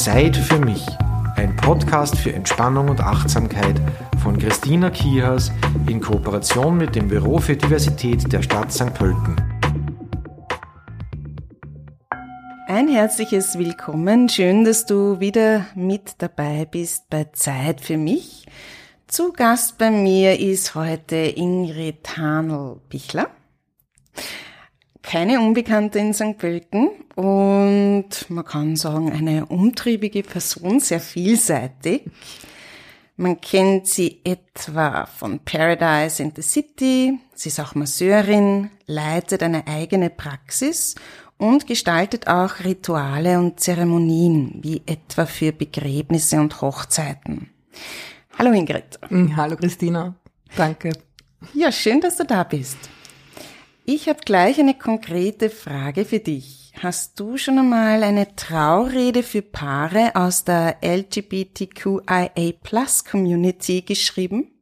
Zeit für mich. Ein Podcast für Entspannung und Achtsamkeit von Christina Kihas in Kooperation mit dem Büro für Diversität der Stadt St. Pölten. Ein herzliches Willkommen. Schön, dass du wieder mit dabei bist bei Zeit für mich. Zu Gast bei mir ist heute Ingrid Hanel-Bichler keine Unbekannte in St. Pölten und man kann sagen, eine umtriebige Person, sehr vielseitig. Man kennt sie etwa von Paradise in the City, sie ist auch Masseurin, leitet eine eigene Praxis und gestaltet auch Rituale und Zeremonien, wie etwa für Begräbnisse und Hochzeiten. Hallo Ingrid. Hallo Christina. Danke. Ja, schön, dass du da bist. Ich habe gleich eine konkrete Frage für dich. Hast du schon einmal eine Traurede für Paare aus der LGBTQIA Plus Community geschrieben?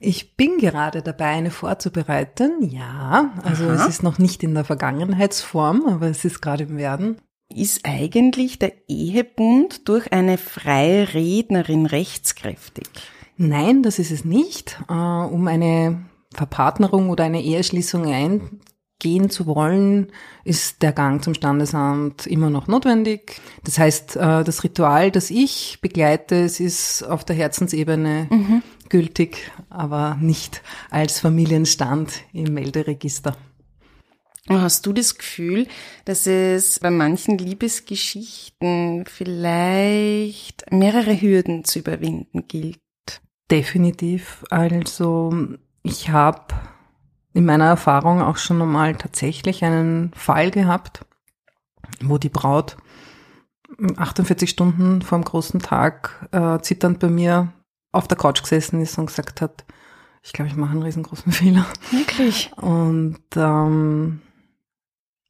Ich bin gerade dabei, eine vorzubereiten. Ja, also Aha. es ist noch nicht in der Vergangenheitsform, aber es ist gerade im Werden. Ist eigentlich der Ehebund durch eine freie Rednerin rechtskräftig? Nein, das ist es nicht. Äh, um eine Verpartnerung oder eine Eheschließung eingehen zu wollen, ist der Gang zum Standesamt immer noch notwendig. Das heißt, äh, das Ritual, das ich begleite, es ist auf der Herzensebene mhm. gültig, aber nicht als Familienstand im Melderegister. Hast du das Gefühl, dass es bei manchen Liebesgeschichten vielleicht mehrere Hürden zu überwinden gilt? Definitiv. Also ich habe in meiner Erfahrung auch schon einmal tatsächlich einen Fall gehabt, wo die Braut 48 Stunden vor dem großen Tag äh, zitternd bei mir auf der Couch gesessen ist und gesagt hat, ich glaube, ich mache einen riesengroßen Fehler. Wirklich? Und ähm,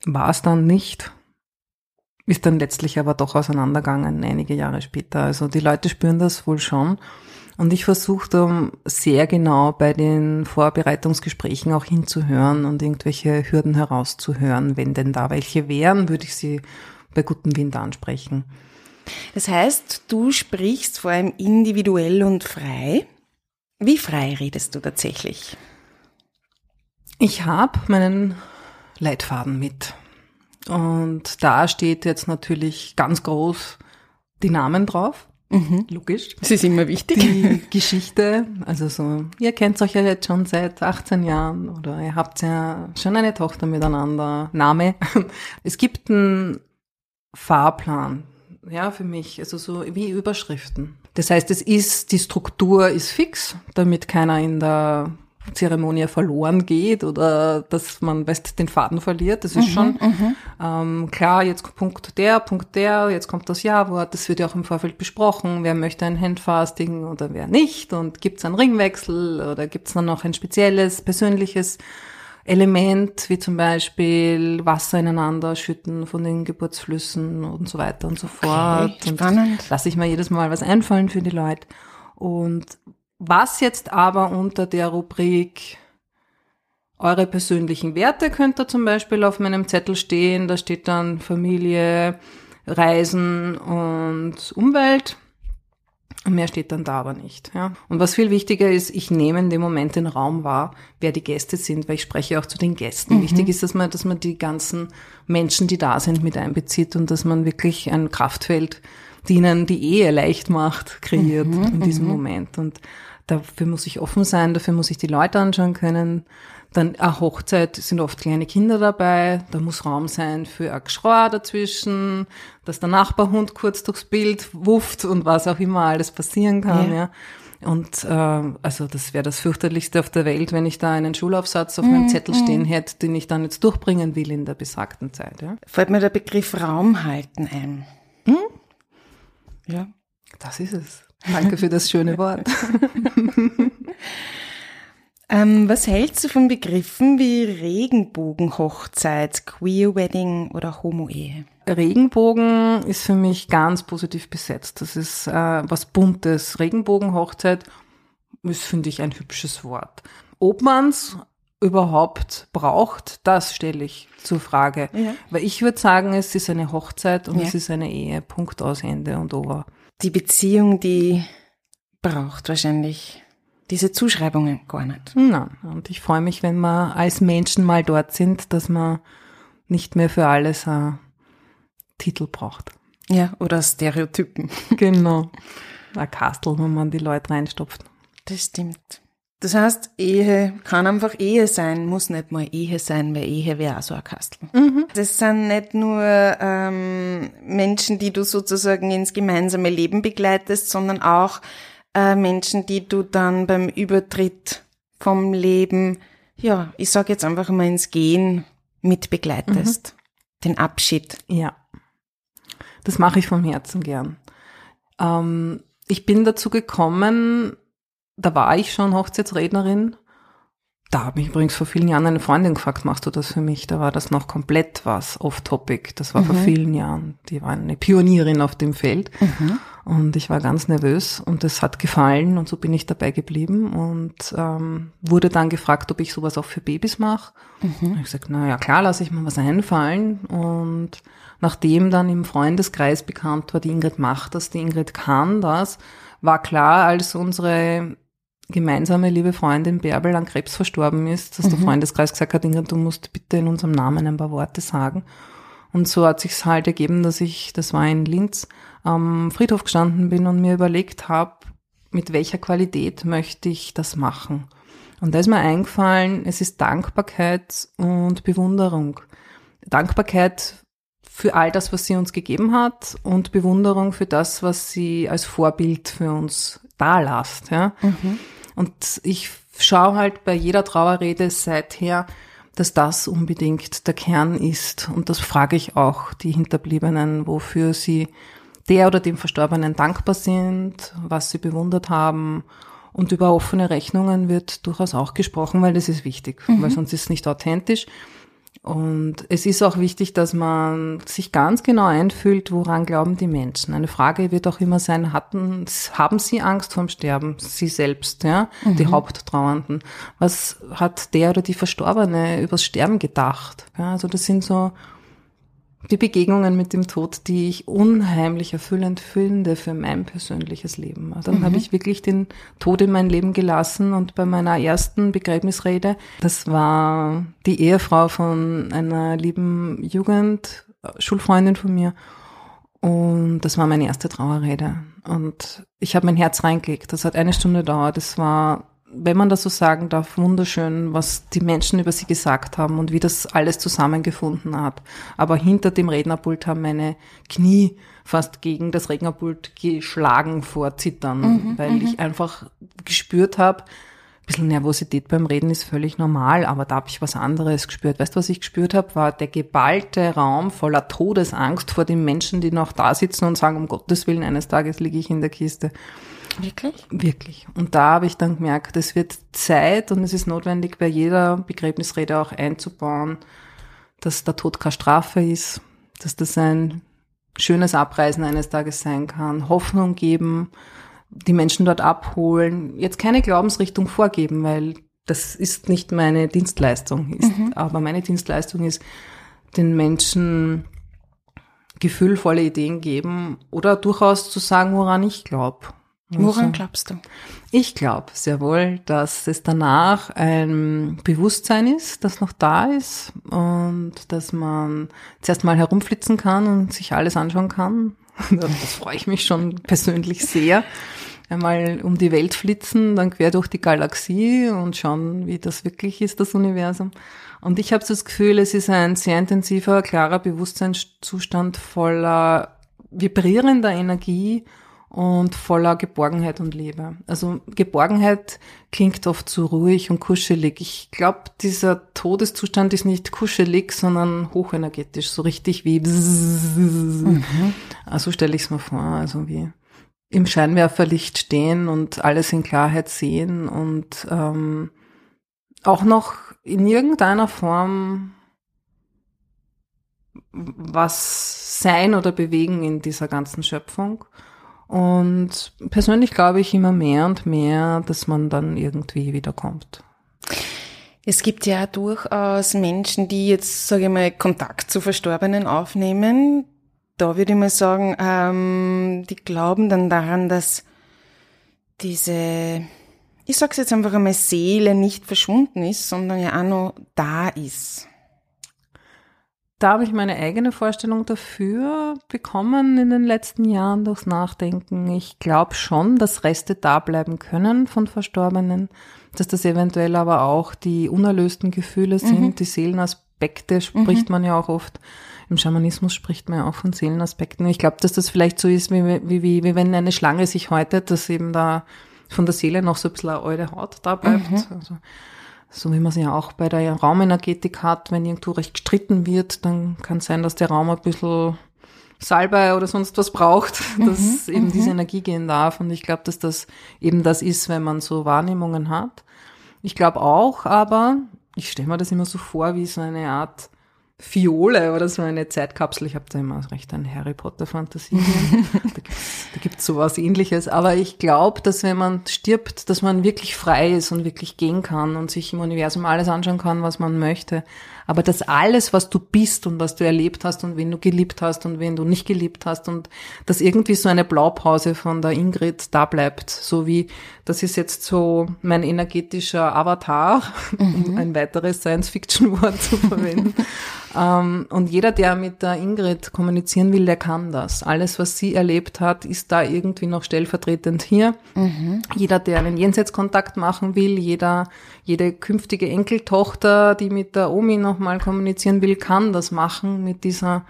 war es dann nicht. Ist dann letztlich aber doch auseinandergegangen, einige Jahre später. Also die Leute spüren das wohl schon. Und ich versuche da sehr genau bei den Vorbereitungsgesprächen auch hinzuhören und irgendwelche Hürden herauszuhören. Wenn denn da welche wären, würde ich sie bei gutem Wind ansprechen. Das heißt, du sprichst vor allem individuell und frei. Wie frei redest du tatsächlich? Ich habe meinen Leitfaden mit. Und da steht jetzt natürlich ganz groß die Namen drauf. Mhm. Logisch. Das ist immer wichtig. Die Geschichte, also so, ihr kennt euch ja jetzt schon seit 18 Jahren oder ihr habt ja schon eine Tochter miteinander. Name. Es gibt einen Fahrplan, ja, für mich, also so wie Überschriften. Das heißt, es ist, die Struktur ist fix, damit keiner in der Zeremonie verloren geht oder dass man weißt, den Faden verliert. Das ist mhm, schon mhm. ähm, klar, jetzt Punkt der, Punkt der, jetzt kommt das Ja-Wort, das wird ja auch im Vorfeld besprochen, wer möchte ein Handfasting oder wer nicht und gibt es einen Ringwechsel oder gibt es dann noch ein spezielles, persönliches Element, wie zum Beispiel Wasser ineinander schütten von den Geburtsflüssen und so weiter und so fort. Okay, spannend. Lasse ich mir jedes Mal was einfallen für die Leute. Und was jetzt aber unter der Rubrik eure persönlichen Werte könnte zum Beispiel auf meinem Zettel stehen. Da steht dann Familie, Reisen und Umwelt. Mehr steht dann da aber nicht. Ja. Und was viel wichtiger ist, ich nehme in dem Moment den Raum wahr, wer die Gäste sind, weil ich spreche auch zu den Gästen. Mhm. Wichtig ist, dass man, dass man die ganzen Menschen, die da sind, mit einbezieht und dass man wirklich ein Kraftfeld, die ihnen die Ehe leicht macht, kreiert mhm, in diesem mhm. Moment. Und Dafür muss ich offen sein, dafür muss ich die Leute anschauen können. Dann eine Hochzeit sind oft kleine Kinder dabei, da muss Raum sein für ein Geschrei dazwischen, dass der Nachbarhund kurz durchs Bild wufft und was auch immer alles passieren kann, ja. ja. Und äh, also das wäre das fürchterlichste auf der Welt, wenn ich da einen Schulaufsatz auf meinem mm, Zettel stehen mm. hätte, den ich dann jetzt durchbringen will in der besagten Zeit. Ja. Fällt mir der Begriff Raum halten ein. Hm? Ja. Das ist es. Danke für das schöne Wort. ähm, was hältst du von Begriffen wie Regenbogenhochzeit, Queer Wedding oder Homo-Ehe? Regenbogen ist für mich ganz positiv besetzt. Das ist äh, was Buntes. Regenbogenhochzeit ist, finde ich, ein hübsches Wort. Ob man's überhaupt braucht, das stelle ich zur Frage. Ja. Weil ich würde sagen, es ist eine Hochzeit und Ja. es ist eine Ehe. Punkt aus Ende und over. Die Beziehung, die braucht wahrscheinlich diese Zuschreibungen gar nicht. Na, und ich freue mich, wenn wir als Menschen mal dort sind, dass man nicht mehr für alles einen Titel braucht. Ja, oder Stereotypen. Genau. Ein Kastel, wo man die Leute reinstopft. Das stimmt. Das heißt, Ehe kann einfach Ehe sein, muss nicht mal Ehe sein, weil Ehe wäre auch so ein Kastel. Das sind nicht nur ähm, Menschen, die du sozusagen ins gemeinsame Leben begleitest, sondern auch äh, Menschen, die du dann beim Übertritt vom Leben, ja, ich sag jetzt einfach mal ins Gehen mit begleitest. Den Abschied. Ja. Das mache ich vom Herzen gern. Ähm, ich bin dazu gekommen, da war ich schon Hochzeitsrednerin. Da habe ich übrigens vor vielen Jahren eine Freundin gefragt, machst du das für mich? Da war das noch komplett was off-topic. Das war vor vielen Jahren. Die war eine Pionierin auf dem Feld. Und ich war ganz nervös und es hat gefallen und so bin ich dabei geblieben und ähm, wurde dann gefragt, ob ich sowas auch für Babys mache. Mhm. Ich gesagt, na ja, klar, lasse ich mir was einfallen. Und nachdem dann im Freundeskreis bekannt war, die Ingrid macht das, die Ingrid kann das, war klar, als unsere gemeinsame liebe Freundin Bärbel an Krebs verstorben ist, dass der Freundeskreis gesagt hat, Ingrid, du musst bitte in unserem Namen ein paar Worte sagen. Und so hat sich's halt ergeben, dass ich, das war in Linz, am Friedhof gestanden bin und mir überlegt habe, mit welcher Qualität möchte ich das machen. Und da ist mir eingefallen, es ist Dankbarkeit und Bewunderung. Dankbarkeit für all das, was sie uns gegeben hat und Bewunderung für das, was sie als Vorbild für uns dalasst. Ja? Und ich schaue halt bei jeder Trauerrede seither, dass das unbedingt der Kern ist. Und das frage ich auch die Hinterbliebenen, wofür sie der oder dem Verstorbenen dankbar sind, was sie bewundert haben. Und über offene Rechnungen wird durchaus auch gesprochen, weil das ist wichtig, weil sonst ist es nicht authentisch. Und es ist auch wichtig, dass man sich ganz genau einfühlt, woran glauben die Menschen. Eine Frage wird auch immer sein, hatten, haben sie Angst vorm Sterben? Sie selbst, ja, die Haupttrauernden. Was hat der oder die Verstorbene übers Sterben gedacht? Ja, also das sind so die Begegnungen mit dem Tod, die ich unheimlich erfüllend finde für mein persönliches Leben. Dann habe ich wirklich den Tod in mein Leben gelassen und bei meiner ersten Begräbnisrede, das war die Ehefrau von einer lieben Jugend, Schulfreundin von mir und das war meine erste Trauerrede und ich habe mein Herz reingelegt. Das hat eine Stunde gedauert. Das war wenn man das so sagen darf, wunderschön, was die Menschen über sie gesagt haben und wie das alles zusammengefunden hat. Aber hinter dem Rednerpult haben meine Knie fast gegen das Rednerpult geschlagen vor Zittern, weil ich einfach gespürt habe, bisschen Nervosität beim Reden ist völlig normal, aber da habe ich was anderes gespürt. Weißt du, was ich gespürt habe, war der geballte Raum voller Todesangst vor den Menschen, die noch da sitzen und sagen, um Gottes Willen, eines Tages liege ich in der Kiste. Wirklich? Wirklich. Und da habe ich dann gemerkt, es wird Zeit und es ist notwendig, bei jeder Begräbnisrede auch einzubauen, dass der Tod keine Strafe ist, dass das ein schönes Abreisen eines Tages sein kann, Hoffnung geben, die Menschen dort abholen, jetzt keine Glaubensrichtung vorgeben, weil das ist nicht meine Dienstleistung. Ist, Aber meine Dienstleistung ist, den Menschen gefühlvolle Ideen geben oder durchaus zu sagen, woran ich glaube. Woran glaubst du? Ich glaube sehr wohl, dass es danach ein Bewusstsein ist, das noch da ist und dass man zuerst mal herumflitzen kann und sich alles anschauen kann. Das freue ich mich schon persönlich sehr. Einmal um die Welt flitzen, dann quer durch die Galaxie und schauen, wie das wirklich ist, das Universum. Und ich habe das Gefühl, es ist ein sehr intensiver, klarer Bewusstseinszustand voller vibrierender Energie und voller Geborgenheit und Liebe. Also Geborgenheit klingt oft so ruhig und kuschelig. Ich glaube, dieser Todeszustand ist nicht kuschelig, sondern hochenergetisch, so richtig wie bzzz. Also stelle ich es mir vor, also wie im Scheinwerferlicht stehen und alles in Klarheit sehen und ähm, auch noch in irgendeiner Form was sein oder bewegen in dieser ganzen Schöpfung. Und persönlich glaube ich immer mehr und mehr, dass man dann irgendwie wiederkommt. Es gibt ja durchaus Menschen, die jetzt, sage ich mal, Kontakt zu Verstorbenen aufnehmen. Da würde ich mal sagen, ähm, die glauben dann daran, dass diese, ich sag's jetzt einfach einmal, Seele nicht verschwunden ist, sondern ja auch noch da ist. Da habe ich meine eigene Vorstellung dafür bekommen in den letzten Jahren durchs Nachdenken. Ich glaube schon, dass Reste da bleiben können von Verstorbenen dass das eventuell aber auch die unerlösten Gefühle sind, mhm. die Seelenaspekte spricht mhm. man ja auch oft. Im Schamanismus spricht man ja auch von Seelenaspekten. Ich glaube, dass das vielleicht so ist, wie, wie, wie, wie wenn eine Schlange sich häutet, dass eben da von der Seele noch so ein bisschen eine alte Haut da bleibt. Mhm. Also, so wie man es ja auch bei der Raumenergetik hat, wenn irgendwo recht gestritten wird, dann kann es sein, dass der Raum ein bisschen Salbei oder sonst was braucht, dass mhm, eben diese mhm. Energie gehen darf. Und ich glaube, dass das eben das ist, wenn man so Wahrnehmungen hat. Ich glaube auch, aber ich stelle mir das immer so vor, wie so eine Art Fiole oder so eine Zeitkapsel. Ich habe da immer recht an Harry Potter Fantasie. da gibt es sowas ähnliches. Aber ich glaube, dass wenn man stirbt, dass man wirklich frei ist und wirklich gehen kann und sich im Universum alles anschauen kann, was man möchte. Aber dass alles, was du bist und was du erlebt hast und wen du geliebt hast und wen du nicht geliebt hast und dass irgendwie so eine Blaupause von der Ingrid da bleibt. So wie, das ist jetzt so mein energetischer Avatar, mhm. um ein weiteres Science-Fiction-Wort zu verwenden. Ähm, und jeder, der mit der Ingrid kommunizieren will, der kann das. Alles, was sie erlebt hat, ist da irgendwie noch stellvertretend hier. Mhm. Jeder, der einen Jenseitskontakt machen will, jeder, jede künftige Enkeltochter, die mit der Omi nochmal kommunizieren will, kann das machen mit dieser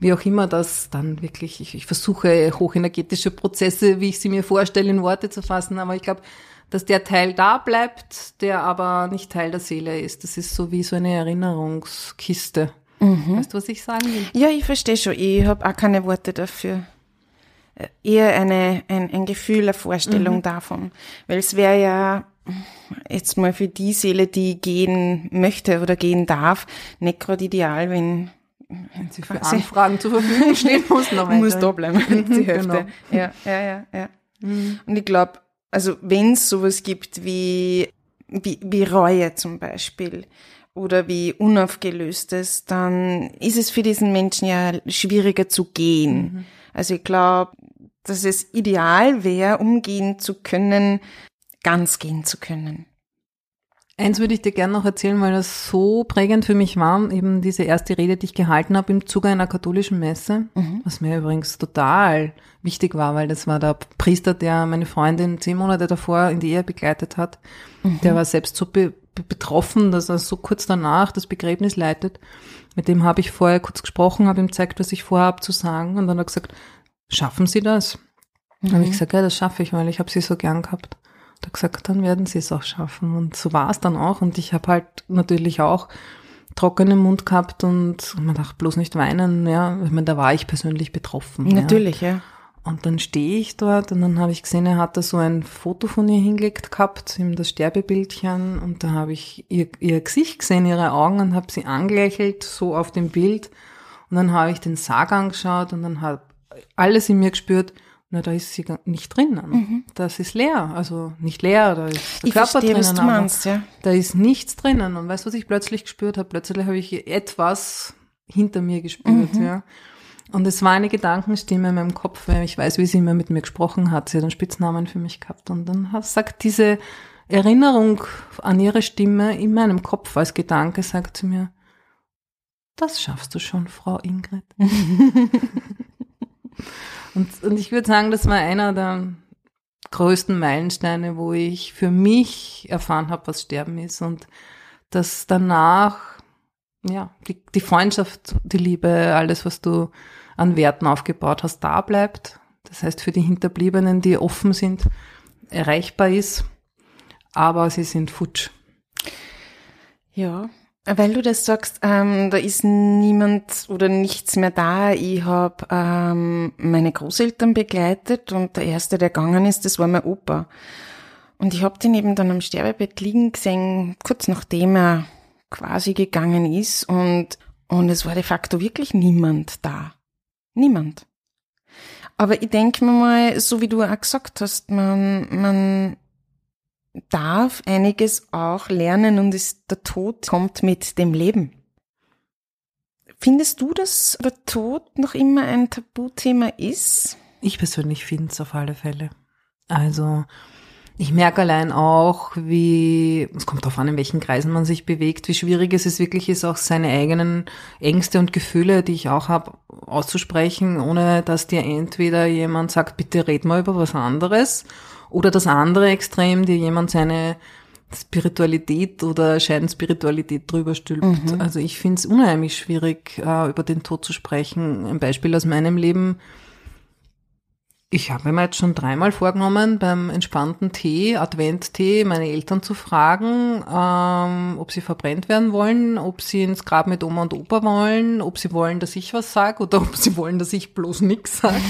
wie auch immer das dann wirklich, ich, ich versuche hochenergetische Prozesse, wie ich sie mir vorstelle, in Worte zu fassen, aber ich glaube, dass der Teil da bleibt, der aber nicht Teil der Seele ist. Das ist so wie so eine Erinnerungskiste. Mhm. Weißt du, was ich sagen will? Ja, ich verstehe schon. Ich habe auch keine Worte dafür. Äh, eher eine, ein, ein Gefühl, eine Vorstellung mhm. davon. Weil es wäre ja jetzt mal für die Seele, die gehen möchte oder gehen darf, nicht gerade ideal, wenn wenn sie für Anfragen zur Verfügung stehen muss, noch muss da bleiben, die Hälfte. Genau. Ja, ja, ja, ja. Mhm. Und ich glaube, also wenn es sowas gibt wie, wie, wie Reue zum Beispiel oder wie Unaufgelöstes, dann ist es für diesen Menschen ja schwieriger zu gehen. Mhm. Also ich glaube, dass es ideal wäre, umgehen zu können, ganz gehen zu können. Eins würde ich dir gerne noch erzählen, weil das so prägend für mich war, eben diese erste Rede, die ich gehalten habe im Zuge einer katholischen Messe, mhm. was mir übrigens total wichtig war, weil das war der Priester, der meine Freundin zehn Monate davor in die Ehe begleitet hat. Mhm. Der war selbst so be betroffen, dass er so kurz danach das Begräbnis leitet. Mit dem habe ich vorher kurz gesprochen, habe ihm gezeigt, was ich vorhabe zu sagen und dann hat er gesagt, schaffen Sie das? Mhm. Dann habe ich gesagt, ja, das schaffe ich, weil ich habe Sie so gern gehabt da gesagt, dann werden sie es auch schaffen. Und so war es dann auch. Und ich habe halt natürlich auch trockenen Mund gehabt und man dachte, bloß nicht weinen, ja. Ich meine, da war ich persönlich betroffen. Natürlich, ja. ja. Und dann stehe ich dort und dann habe ich gesehen, er hat da so ein Foto von ihr hingelegt gehabt, ihm das Sterbebildchen und da habe ich ihr, ihr Gesicht gesehen, ihre Augen und habe sie angelächelt, so auf dem Bild. Und dann habe ich den Sarg angeschaut und dann habe alles in mir gespürt, na, da ist sie nicht drinnen. Mhm. Das ist leer. Also nicht leer, da ist der ich Körper verstehe, drinnen. Was du meinst, ja. Da ist nichts drinnen. Und weißt du, was ich plötzlich gespürt habe? Plötzlich habe ich etwas hinter mir gespürt, mhm. ja. Und es war eine Gedankenstimme in meinem Kopf, weil ich weiß, wie sie immer mit mir gesprochen hat. Sie hat einen Spitznamen für mich gehabt. Und dann sagt diese Erinnerung an ihre Stimme in meinem Kopf als Gedanke, sagt sie mir, das schaffst du schon, Frau Ingrid. Und, und ich würde sagen, das war einer der größten Meilensteine, wo ich für mich erfahren habe, was Sterben ist und dass danach, ja, die, die Freundschaft, die Liebe, alles, was du an Werten aufgebaut hast, da bleibt. Das heißt, für die Hinterbliebenen, die offen sind, erreichbar ist, aber sie sind futsch. Ja, weil du das sagst, ähm, da ist niemand oder nichts mehr da. Ich habe ähm, meine Großeltern begleitet und der erste, der gegangen ist, das war mein Opa. Und ich habe den eben dann am Sterbebett liegen gesehen, kurz nachdem er quasi gegangen ist und und es war de facto wirklich niemand da. Niemand. Aber ich denke mir mal, so wie du auch gesagt hast, man, man darf einiges auch lernen und ist, der Tod kommt mit dem Leben. Findest du, dass der Tod noch immer ein Tabuthema ist? Ich persönlich finde es auf alle Fälle. Also ich merke allein auch, wie, es kommt darauf an, in welchen Kreisen man sich bewegt, wie schwierig es ist, wirklich ist, auch seine eigenen Ängste und Gefühle, die ich auch habe, auszusprechen, ohne dass dir entweder jemand sagt, bitte red mal über was anderes, oder das andere Extrem, dir jemand seine Spiritualität oder Scheinspiritualität drüber stülpt. Mhm. Also ich finde es unheimlich schwierig, äh, über den Tod zu sprechen. Ein Beispiel aus meinem Leben ich habe mir jetzt schon dreimal vorgenommen, beim entspannten Tee, Adventtee, meine Eltern zu fragen, ähm, ob sie verbrennt werden wollen, ob sie ins Grab mit Oma und Opa wollen, ob sie wollen, dass ich was sage oder ob sie wollen, dass ich bloß nichts sage,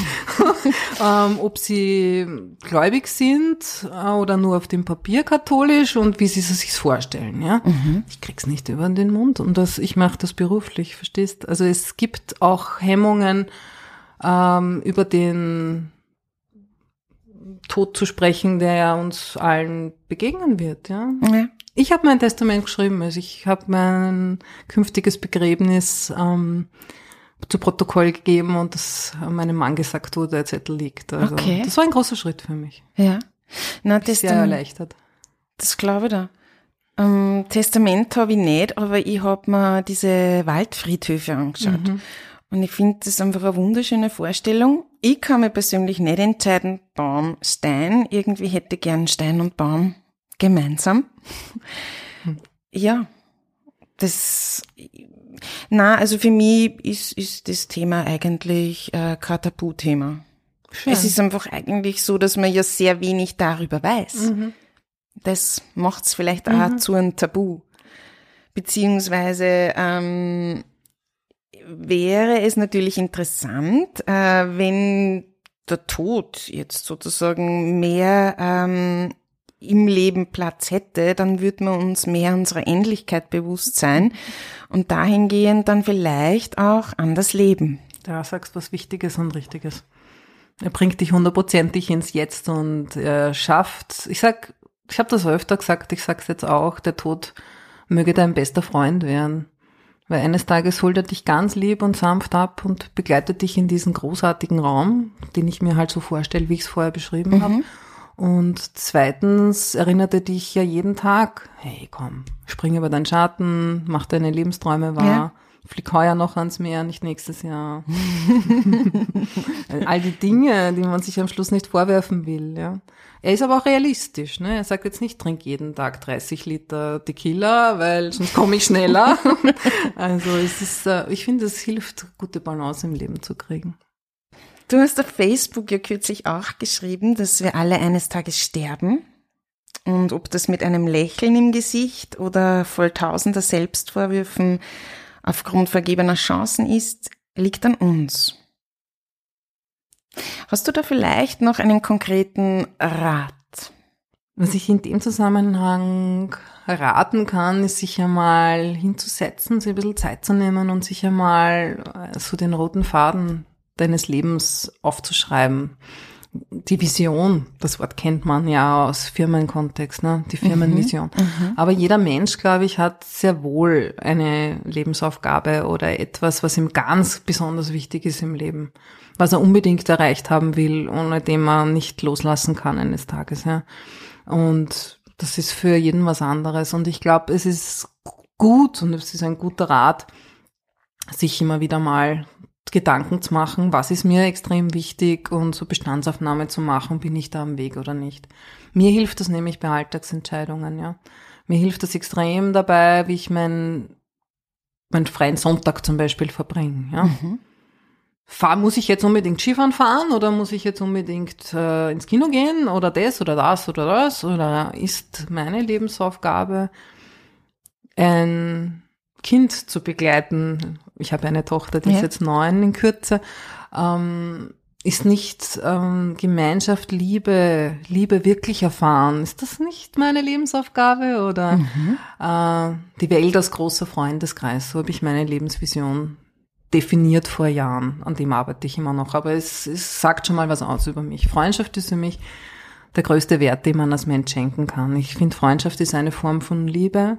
ähm, ob sie gläubig sind äh, oder nur auf dem Papier katholisch und wie sie sich vorstellen. Ja, mhm. ich krieg's nicht über den Mund und das, ich mache das beruflich, verstehst? Also es gibt auch Hemmungen ähm, über den Tod zu sprechen, der ja uns allen begegnen wird. Ja. ja. Ich habe mein Testament geschrieben, also ich habe mein künftiges Begräbnis ähm, zu Protokoll gegeben und das meinem Mann gesagt, wo der Zettel liegt. Also okay. das war ein großer Schritt für mich. Ja. Na, das sehr erleichtert. Das glaube ich da. Ähm, Testament habe ich nicht, aber ich habe mir diese Waldfriedhöfe angeschaut. Mhm. Und ich finde das einfach eine wunderschöne Vorstellung. Ich kann mir persönlich nicht entscheiden, Baum, Stein. Irgendwie hätte gern Stein und Baum gemeinsam. Hm. Ja, das, na, also für mich ist, ist das Thema eigentlich äh, kein Tabuthema. Schön. Es ist einfach eigentlich so, dass man ja sehr wenig darüber weiß. Mhm. Das macht's vielleicht mhm. auch zu einem Tabu. Beziehungsweise ähm, wäre es natürlich interessant, äh, wenn der Tod jetzt sozusagen mehr ähm, im Leben Platz hätte, dann würden wir uns mehr unserer Endlichkeit bewusst sein und dahingehend dann vielleicht auch an das Leben. Da sagst was Wichtiges und Richtiges. Er bringt dich hundertprozentig ins Jetzt und er schafft, ich sag, ich habe das öfter gesagt, ich sag's jetzt auch, der Tod möge dein bester Freund werden. Weil eines Tages holt er dich ganz lieb und sanft ab und begleitet dich in diesen großartigen Raum, den ich mir halt so vorstelle, wie ich es vorher beschrieben mhm. habe. Und zweitens erinnert er dich ja jeden Tag, hey komm, spring über deinen Schatten, mach deine Lebensträume wahr. Ja. Flieg heuer noch ans Meer, nicht nächstes Jahr. All die Dinge, die man sich am Schluss nicht vorwerfen will, ja. Er ist aber auch realistisch. Ne? Er sagt jetzt nicht, trink jeden Tag 30 Liter Tequila, weil sonst komme ich schneller. also es ist, äh, ich finde, es hilft, gute Balance im Leben zu kriegen. Du hast auf Facebook ja kürzlich auch geschrieben, dass wir alle eines Tages sterben. Und ob das mit einem Lächeln im Gesicht oder voll tausender Selbstvorwürfen aufgrund vergebener Chancen ist, liegt an uns. Hast du da vielleicht noch einen konkreten Rat? Was ich in dem Zusammenhang raten kann, ist sich einmal hinzusetzen, sich ein bisschen Zeit zu nehmen und sich einmal äh, so den roten Faden deines Lebens aufzuschreiben. Die Vision, das Wort kennt man ja aus Firmenkontext, ne? die Firmenvision. Mhm, mhm. Aber jeder Mensch, glaube ich, hat sehr wohl eine Lebensaufgabe oder etwas, was ihm ganz besonders wichtig ist im Leben was er unbedingt erreicht haben will, ohne dem man nicht loslassen kann eines Tages. Ja. Und das ist für jeden was anderes. Und ich glaube, es ist gut und es ist ein guter Rat, sich immer wieder mal Gedanken zu machen, was ist mir extrem wichtig und so Bestandsaufnahme zu machen, bin ich da am Weg oder nicht. Mir hilft das nämlich bei Alltagsentscheidungen, ja. Mir hilft das extrem dabei, wie ich meinen meinen freien Sonntag zum Beispiel verbringe, ja. Mhm fahr, muss ich jetzt unbedingt Skifahren fahren oder muss ich jetzt unbedingt äh, ins Kino gehen oder das oder das oder das oder ist meine Lebensaufgabe ein Kind zu begleiten? Ich habe eine Tochter, die ja. ist jetzt neun in Kürze. Ähm, ist nicht ähm, Gemeinschaft, Liebe, Liebe wirklich erfahren? Ist das nicht meine Lebensaufgabe oder mhm. äh, die Welt als großer Freundeskreis? So habe ich meine Lebensvision definiert vor Jahren. An dem arbeite ich immer noch. Aber es, es sagt schon mal was aus über mich. Freundschaft ist für mich der größte Wert, den man als Mensch schenken kann. Ich finde, Freundschaft ist eine Form von Liebe.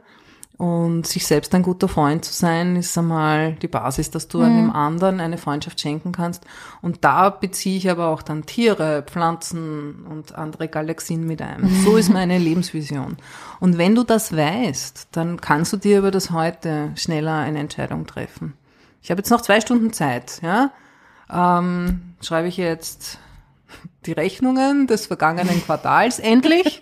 Und sich selbst ein guter Freund zu sein, ist einmal die Basis, dass du mhm. einem anderen eine Freundschaft schenken kannst. Und da beziehe ich aber auch dann Tiere, Pflanzen und andere Galaxien mit ein. So ist meine Lebensvision. Und wenn du das weißt, dann kannst du dir über das heute schneller eine Entscheidung treffen. Ich habe jetzt noch zwei Stunden Zeit, ja. Ähm, schreibe ich jetzt die Rechnungen des vergangenen Quartals endlich?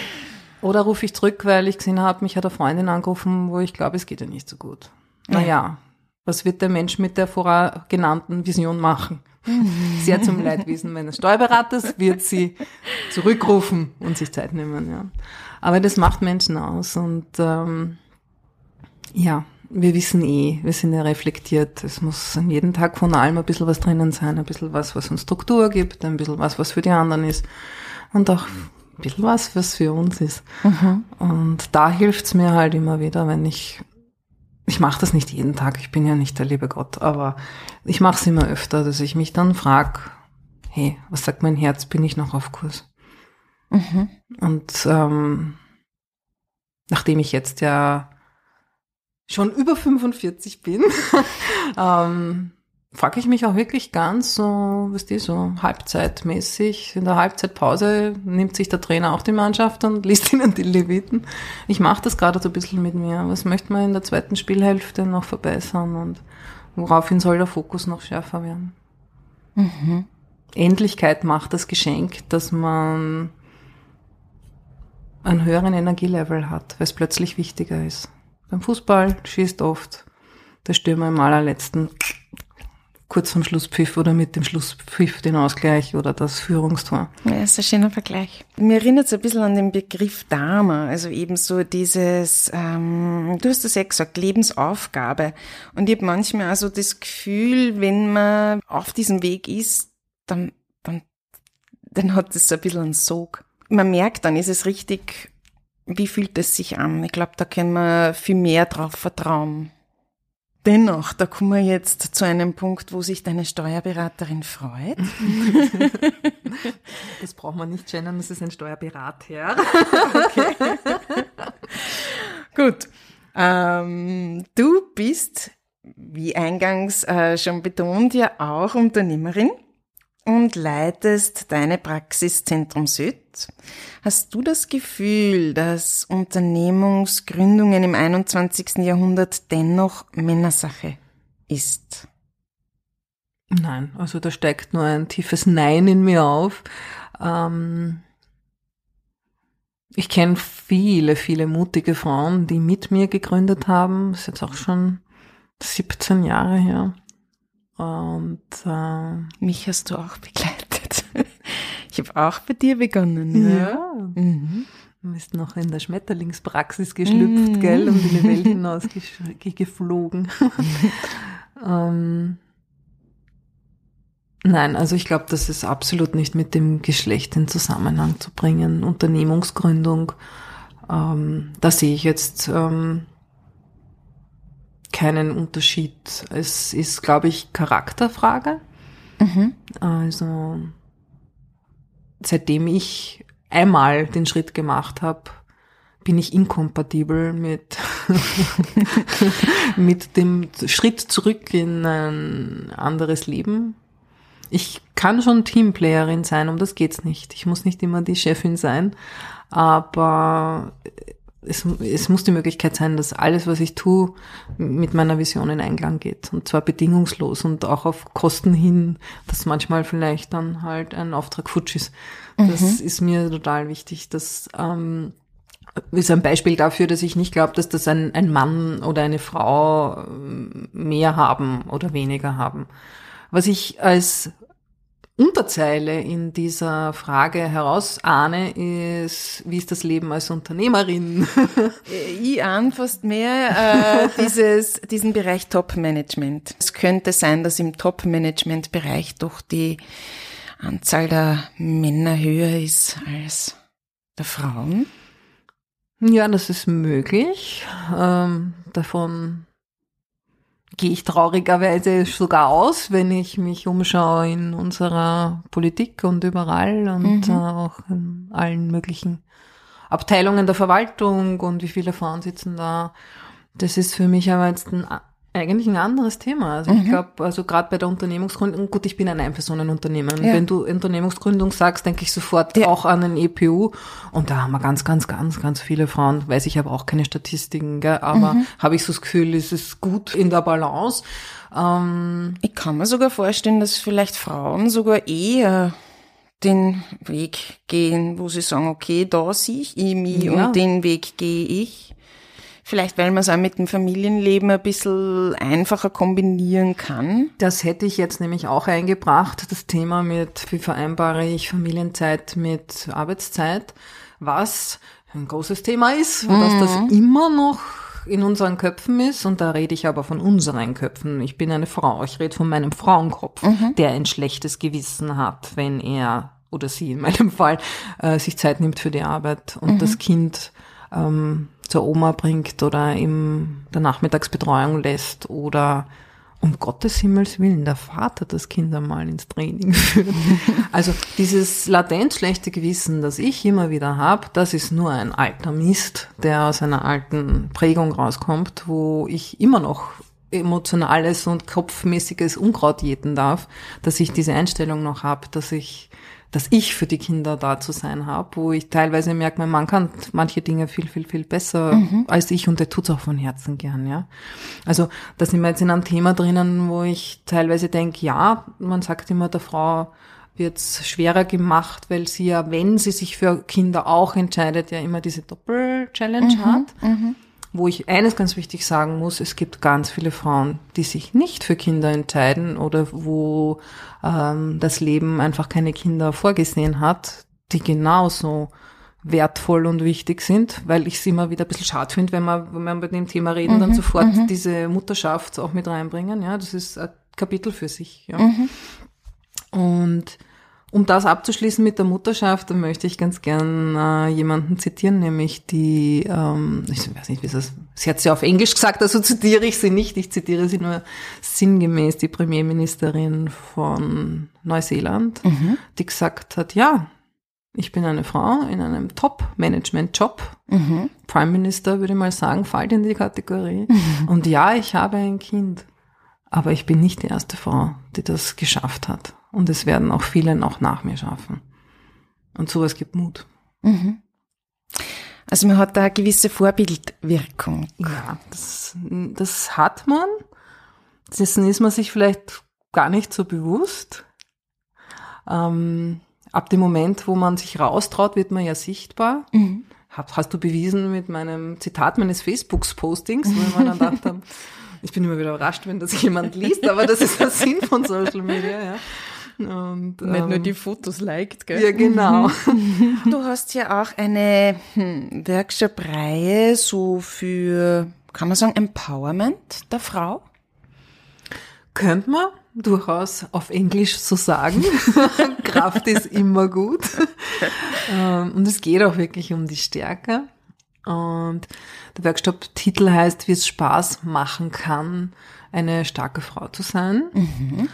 Oder rufe ich zurück, weil ich gesehen habe, mich hat eine Freundin angerufen, wo ich glaube, es geht ihr nicht so gut. Naja, was wird der Mensch mit der vorher genannten Vision machen? Sehr zum Leidwesen meines Steuerberaters wird sie zurückrufen und sich Zeit nehmen. Ja. Aber das macht Menschen aus und ähm, ja, wir wissen eh, wir sind ja reflektiert. Es muss an jedem Tag von allem ein bisschen was drinnen sein, ein bisschen was, was uns Struktur gibt, ein bisschen was, was für die anderen ist und auch ein bisschen was, was für uns ist. Mhm. Und da hilft's mir halt immer wieder, wenn ich, ich mache das nicht jeden Tag, ich bin ja nicht der liebe Gott, aber ich mache es immer öfter, dass ich mich dann frag, hey, was sagt mein Herz, bin ich noch auf Kurs? Mhm. Und ähm, nachdem ich jetzt ja schon über 45 bin, ähm, frage ich mich auch wirklich ganz so, was die so halbzeitmäßig. In der Halbzeitpause nimmt sich der Trainer auch die Mannschaft und liest ihnen die Leviten. Ich mache das gerade so ein bisschen mit mir. Was möchte man in der zweiten Spielhälfte noch verbessern und woraufhin soll der Fokus noch schärfer werden? Mhm. Endlichkeit macht das Geschenk, dass man einen höheren Energielevel hat, weil es plötzlich wichtiger ist. Beim Fußball schießt oft der Stürmer im allerletzten kurz vom Schlusspfiff oder mit dem Schlusspfiff den Ausgleich oder das Führungstor. Ja, ist ein schöner Vergleich. Mir erinnert es ein bisschen an den Begriff Dharma, also eben so dieses, ähm, du hast das ja gesagt, Lebensaufgabe. Und ich habe manchmal also das Gefühl, wenn man auf diesem Weg ist, dann, dann, dann hat es so ein bisschen einen Sog. Man merkt dann, ist es richtig wie fühlt es sich an? Ich glaube, da können wir viel mehr drauf vertrauen. Dennoch, da kommen wir jetzt zu einem Punkt, wo sich deine Steuerberaterin freut. Das braucht man nicht gendern, das ist ein Steuerberater. Okay. Gut. Ähm, du bist, wie eingangs äh, schon betont, ja auch Unternehmerin und leitest deine Praxis Zentrum Süd. Hast du das Gefühl, dass Unternehmungsgründungen im 21. Jahrhundert dennoch Männersache ist? Nein, also da steckt nur ein tiefes Nein in mir auf. Ähm ich kenne viele, viele mutige Frauen, die mit mir gegründet haben. Das ist jetzt auch schon 17 Jahre her. Und äh, mich hast du auch begleitet. ich habe auch bei dir begonnen. Ja. ja. Mhm. Du bist noch in der Schmetterlingspraxis geschlüpft, mhm. gell, und in die Welt hinaus geflogen. ähm, nein, also ich glaube, das ist absolut nicht mit dem Geschlecht in Zusammenhang zu bringen. Unternehmungsgründung, ähm, da sehe ich jetzt ähm, keinen Unterschied. Es ist, glaube ich, Charakterfrage. Mhm. Also seitdem ich einmal den Schritt gemacht habe, bin ich inkompatibel mit, mit dem Schritt zurück in ein anderes Leben. Ich kann schon Teamplayerin sein, um das geht's nicht. Ich muss nicht immer die Chefin sein, aber es, es muss die Möglichkeit sein, dass alles, was ich tue, mit meiner Vision in Einklang geht. Und zwar bedingungslos und auch auf Kosten hin, dass manchmal vielleicht dann halt ein Auftrag futsch ist. Das mhm. ist mir total wichtig. Das ähm, ist ein Beispiel dafür, dass ich nicht glaube, dass das ein, ein Mann oder eine Frau mehr haben oder weniger haben. Was ich als Unterzeile in dieser Frage herausahne, ist, wie ist das Leben als Unternehmerin? Ich ahne fast mehr äh, dieses, diesen Bereich Top-Management. Es könnte sein, dass im Top-Management-Bereich doch die Anzahl der Männer höher ist als der Frauen. Ja, das ist möglich. Ähm, davon gehe ich traurigerweise sogar aus, wenn ich mich umschaue in unserer Politik und überall und mhm. äh, auch in allen möglichen Abteilungen der Verwaltung und wie viele Frauen sitzen da. Das ist für mich aber jetzt ein eigentlich ein anderes Thema. Also mhm. ich glaube, also gerade bei der Unternehmensgründung, gut, ich bin ein Einpersonenunternehmen. Ja. Wenn du Unternehmensgründung sagst, denke ich sofort ja. auch an ein EPU. Und da haben wir ganz, ganz, ganz, ganz viele Frauen, weiß ich aber auch keine Statistiken, gell? aber mhm. habe ich so das Gefühl, es ist gut in der Balance. Ähm, ich kann mir sogar vorstellen, dass vielleicht Frauen sogar eher den Weg gehen, wo sie sagen, okay, da sehe ich mich ja. und den Weg gehe ich. Vielleicht, weil man es auch mit dem Familienleben ein bisschen einfacher kombinieren kann. Das hätte ich jetzt nämlich auch eingebracht, das Thema mit, wie vereinbare ich Familienzeit mit Arbeitszeit, was ein großes Thema ist, mhm. dass das immer noch in unseren Köpfen ist, und da rede ich aber von unseren Köpfen. Ich bin eine Frau, ich rede von meinem Frauenkopf, mhm. der ein schlechtes Gewissen hat, wenn er oder sie in meinem Fall äh, sich Zeit nimmt für die Arbeit und mhm. das Kind ähm, zur Oma bringt oder in der Nachmittagsbetreuung lässt oder um Gottes Himmels Willen der Vater das Kind einmal ins Training führt. Also dieses latent schlechte Gewissen, das ich immer wieder habe, das ist nur ein alter Mist, der aus einer alten Prägung rauskommt, wo ich immer noch emotionales und kopfmäßiges Unkraut jäten darf, dass ich diese Einstellung noch habe, dass ich dass ich für die Kinder da zu sein habe, wo ich teilweise merke, mein Mann kann manche Dinge viel, viel, viel besser mhm. als ich und der tut's auch von Herzen gern, ja. Also da sind wir jetzt in einem Thema drinnen, wo ich teilweise denke, ja, man sagt immer, der Frau wird's schwerer gemacht, weil sie ja, wenn sie sich für Kinder auch entscheidet, ja immer diese Doppel-Challenge mhm. hat. Mhm wo ich eines ganz wichtig sagen muss, es gibt ganz viele Frauen, die sich nicht für Kinder entscheiden oder wo ähm, das Leben einfach keine Kinder vorgesehen hat, die genauso wertvoll und wichtig sind, weil ich es immer wieder ein bisschen schade finde, wenn wir, wenn wir bei dem Thema reden, mhm, dann sofort mhm. diese Mutterschaft auch mit reinbringen. Ja, das ist ein Kapitel für sich. Ja. Mhm. Und um das abzuschließen mit der Mutterschaft, dann möchte ich ganz gern äh, jemanden zitieren, nämlich die, ähm, ich weiß nicht, wie es sie hat sie auf Englisch gesagt, also zitiere ich sie nicht, ich zitiere sie nur sinngemäß, die Premierministerin von Neuseeland, mhm. die gesagt hat, ja, ich bin eine Frau in einem Top-Management-Job. Mhm. Prime Minister würde ich mal sagen, fällt in die Kategorie. Mhm. Und ja, ich habe ein Kind. Aber ich bin nicht die erste Frau, die das geschafft hat. Und es werden auch viele noch nach mir schaffen. Und sowas gibt Mut. Mhm. Also man hat da eine gewisse Vorbildwirkung. Ja, das, das hat man. Dessen ist man sich vielleicht gar nicht so bewusst. Ähm, ab dem Moment, wo man sich raustraut, wird man ja sichtbar. Mhm. hast du bewiesen mit meinem Zitat meines Facebook-Postings, weil man dann dachte, ich bin immer wieder überrascht, wenn das jemand liest, aber das ist der Sinn von Social Media, ja. Und, Nicht ähm, nur die Fotos liked, gell? Ja, genau. Du hast ja auch eine hm, Workshop-Reihe so für, kann man sagen, Empowerment der Frau? Könnte man durchaus auf Englisch so sagen. Kraft ist immer gut. Ähm, und es geht auch wirklich um die Stärke. Und der Workshop-Titel heißt, wie es Spaß machen kann, eine starke Frau zu sein. Mhm.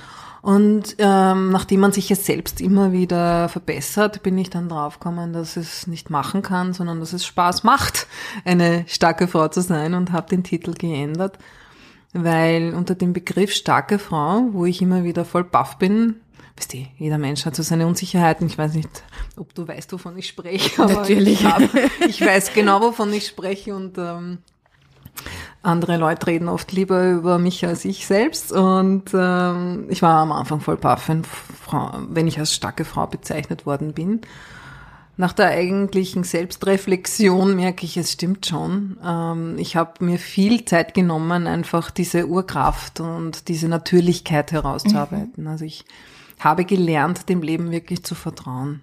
Und ähm, nachdem man sich ja selbst immer wieder verbessert, bin ich dann draufgekommen, dass es nicht machen kann, sondern dass es Spaß macht, eine starke Frau zu sein und habe den Titel geändert, weil unter dem Begriff starke Frau, wo ich immer wieder voll baff bin, weißt du, jeder Mensch hat so seine Unsicherheiten. Ich weiß nicht, ob du weißt, wovon ich spreche. Aber Natürlich. Ich, hab, ich weiß genau, wovon ich spreche und ähm, andere Leute reden oft lieber über mich als ich selbst. Und ähm, ich war am Anfang voll baff, wenn, wenn ich als starke Frau bezeichnet worden bin. Nach der eigentlichen Selbstreflexion merke ich, es stimmt schon. Ähm, ich habe mir viel Zeit genommen, einfach diese Urkraft und diese Natürlichkeit herauszuarbeiten. Mhm. Also ich habe gelernt, dem Leben wirklich zu vertrauen.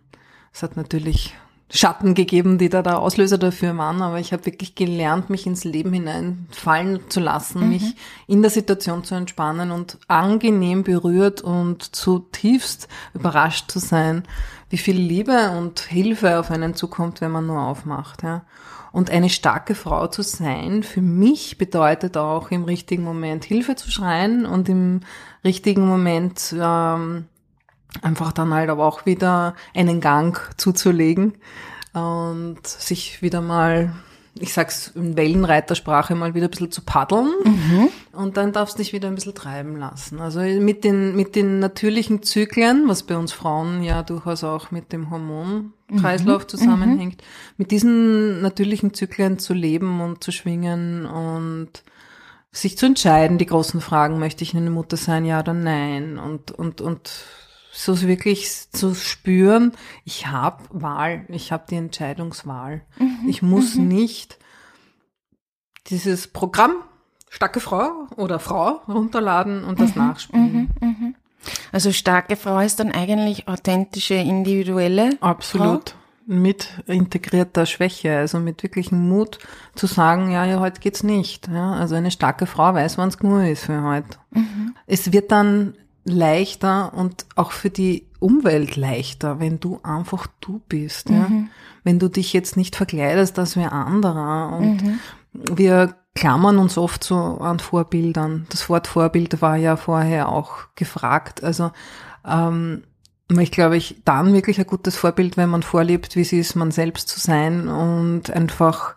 Es hat natürlich Schatten gegeben, die da der Auslöser dafür waren, aber ich habe wirklich gelernt, mich ins Leben hineinfallen zu lassen, mhm. mich in der Situation zu entspannen und angenehm berührt und zutiefst überrascht zu sein, wie viel Liebe und Hilfe auf einen zukommt, wenn man nur aufmacht. Ja. Und eine starke Frau zu sein, für mich bedeutet auch im richtigen Moment Hilfe zu schreien und im richtigen Moment ähm, einfach dann halt aber auch wieder einen Gang zuzulegen und sich wieder mal, ich sag's in Wellenreitersprache, mal wieder ein bisschen zu paddeln mhm. und dann darfst du dich wieder ein bisschen treiben lassen. Also mit den, mit den natürlichen Zyklen, was bei uns Frauen ja durchaus auch mit dem Hormonkreislauf mhm. zusammenhängt, mhm. mit diesen natürlichen Zyklen zu leben und zu schwingen und sich zu entscheiden, die großen Fragen, möchte ich eine Mutter sein, ja oder nein? Und, und, und so wirklich zu spüren, ich habe Wahl, ich habe die Entscheidungswahl. Mhm, ich muss mhm. nicht dieses Programm starke Frau oder Frau runterladen und das mhm, nachspielen. Mhm, mhm. Also starke Frau ist dann eigentlich authentische, individuelle. Absolut. Frau? Mit integrierter Schwäche, also mit wirklichem Mut zu sagen, ja, ja, heute geht's nicht. Ja, also eine starke Frau weiß, wann's genug ist für heute. Mhm. Es wird dann leichter und auch für die Umwelt leichter, wenn du einfach du bist. Mhm. Ja? Wenn du dich jetzt nicht verkleidest als wer anderer. Und mhm. wir klammern uns oft so an Vorbildern. Das Wort Vorbild war ja vorher auch gefragt. Also ähm, ich glaube, ich dann wirklich ein gutes Vorbild, wenn man vorlebt, wie es ist, man selbst zu sein und einfach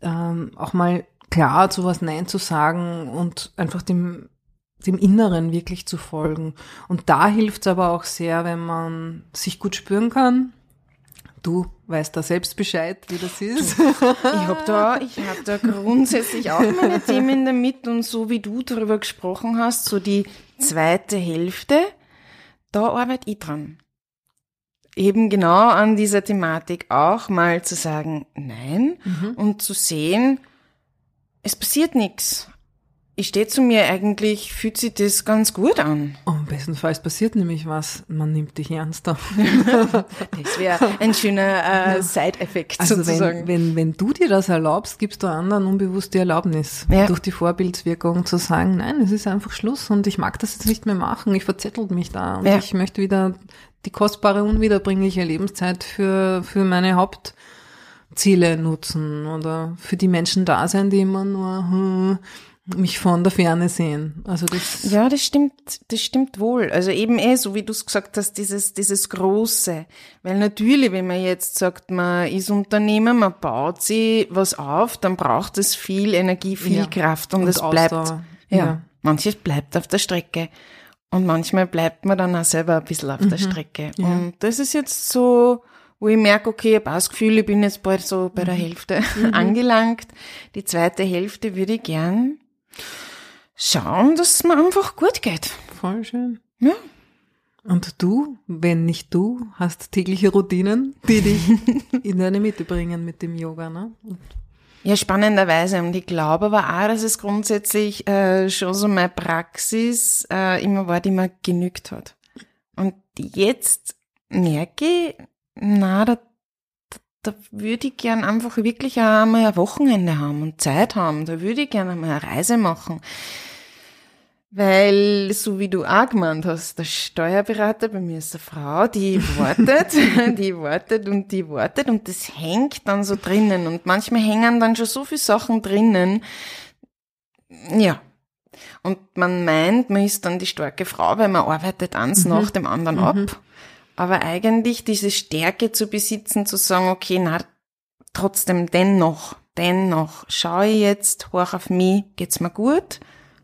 ähm, auch mal klar zu was Nein zu sagen und einfach dem dem Inneren wirklich zu folgen. Und da hilft es aber auch sehr, wenn man sich gut spüren kann. Du weißt da selbst Bescheid, wie das ist. Ich habe da, ich hab da grundsätzlich auch meine Themen damit und so wie du darüber gesprochen hast, so die zweite Hälfte, da arbeite ich dran. Eben genau an dieser Thematik auch mal zu sagen, nein mhm. und zu sehen, es passiert nichts ich stehe zu mir, eigentlich fühlt sich das ganz gut an. Oh, bestenfalls passiert nämlich was, man nimmt dich ernster. das wäre ein schöner äh, Side-Effekt also sozusagen. Wenn, wenn, wenn du dir das erlaubst, gibst du anderen unbewusst die Erlaubnis, ja. durch die Vorbildswirkung zu sagen, nein, es ist einfach Schluss und ich mag das jetzt nicht mehr machen, ich verzettelt mich da und ja. ich möchte wieder die kostbare, unwiederbringliche Lebenszeit für, für meine Hauptziele nutzen oder für die Menschen da sein, die immer nur hm, mich von der Ferne sehen. Also das ja, das stimmt, das stimmt wohl. Also eben eh, so wie du es gesagt hast, dieses, dieses Große. Weil natürlich, wenn man jetzt sagt, man ist Unternehmer, man baut sich was auf, dann braucht es viel Energie, viel ja. Kraft und, es bleibt, ja, ja, manches bleibt auf der Strecke. Und manchmal bleibt man dann auch selber ein bisschen auf mhm. der Strecke. Ja. Und das ist jetzt so, wo ich merke, okay, ich habe das Gefühl, ich bin jetzt bald so bei der mhm. Hälfte mhm. angelangt. Die zweite Hälfte würde ich gern schauen, dass es mir einfach gut geht. Voll schön. Ja. Und du, wenn nicht du, hast tägliche Routinen, die dich in deine Mitte bringen mit dem Yoga, ne? Ja, spannenderweise. Und ich glaube aber auch, dass es grundsätzlich äh, schon so meine Praxis äh, immer war, die mir genügt hat. Und jetzt merke ich, na, da da würde ich gern einfach wirklich auch einmal ein Wochenende haben und Zeit haben. Da würde ich gern einmal eine Reise machen. Weil, so wie du auch gemeint hast, der Steuerberater, bei mir ist eine Frau, die wartet, die wartet und die wartet und das hängt dann so drinnen und manchmal hängen dann schon so viele Sachen drinnen. Ja. Und man meint, man ist dann die starke Frau, weil man arbeitet eins mhm. nach dem anderen mhm. ab. Aber eigentlich diese Stärke zu besitzen, zu sagen, okay, na, trotzdem dennoch, dennoch, schaue ich jetzt, hoch auf mich, geht's mir gut,